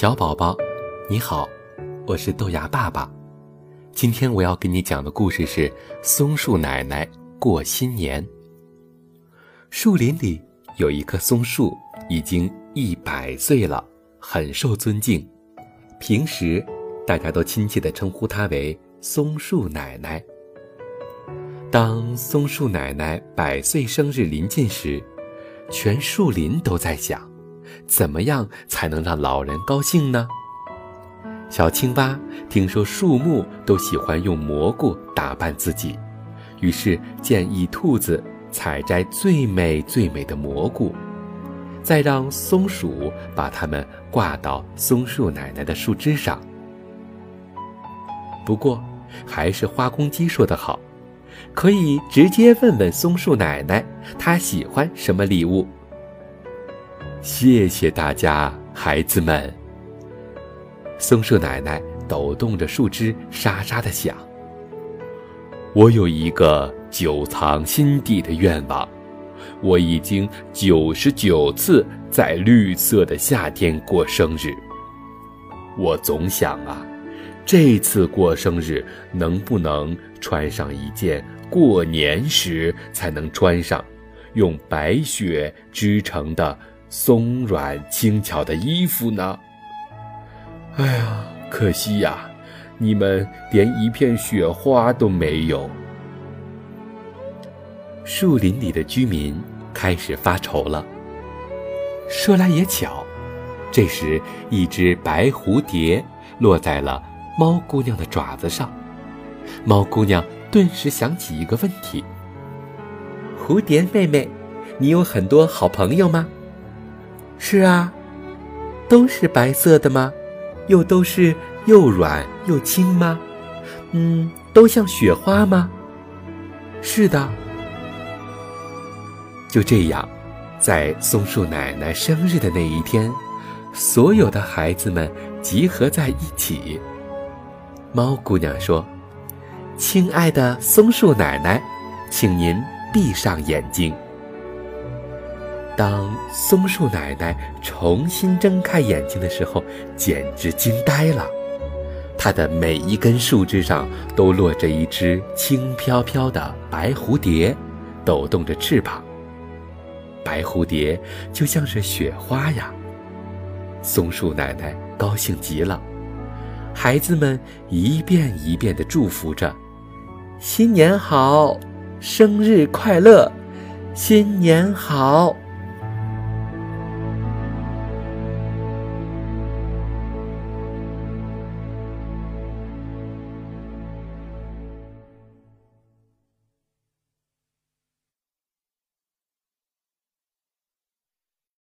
小宝宝，你好，我是豆芽爸爸。今天我要给你讲的故事是松树奶奶过新年。树林里有一棵松树，已经一百岁了，很受尊敬。平时大家都亲切地称呼它为松树奶奶。当松树奶奶百岁生日临近时，全树林都在想，怎么样才能让老人高兴呢？小青蛙听说树木都喜欢用蘑菇打扮自己，于是建议兔子采摘最美最美的蘑菇，再让松鼠把它们挂到松树奶奶的树枝上。不过，还是花公鸡说得好。可以直接问问松树奶奶，她喜欢什么礼物。谢谢大家，孩子们。松树奶奶抖动着树枝，沙沙的响。我有一个久藏心底的愿望，我已经九十九次在绿色的夏天过生日。我总想啊。这次过生日能不能穿上一件过年时才能穿上、用白雪织成的松软轻巧的衣服呢？哎呀，可惜呀，你们连一片雪花都没有。树林里的居民开始发愁了。说来也巧，这时一只白蝴蝶落在了。猫姑娘的爪子上，猫姑娘顿时想起一个问题：“蝴蝶妹妹，你有很多好朋友吗？”“是啊。”“都是白色的吗？又都是又软又轻吗？”“嗯，都像雪花吗？”“是的。”就这样，在松树奶奶生日的那一天，所有的孩子们集合在一起。猫姑娘说：“亲爱的松树奶奶，请您闭上眼睛。”当松树奶奶重新睁开眼睛的时候，简直惊呆了。它的每一根树枝上都落着一只轻飘飘的白蝴蝶，抖动着翅膀。白蝴蝶就像是雪花呀。松树奶奶高兴极了。孩子们一遍一遍地祝福着：“新年好，生日快乐，新年好。”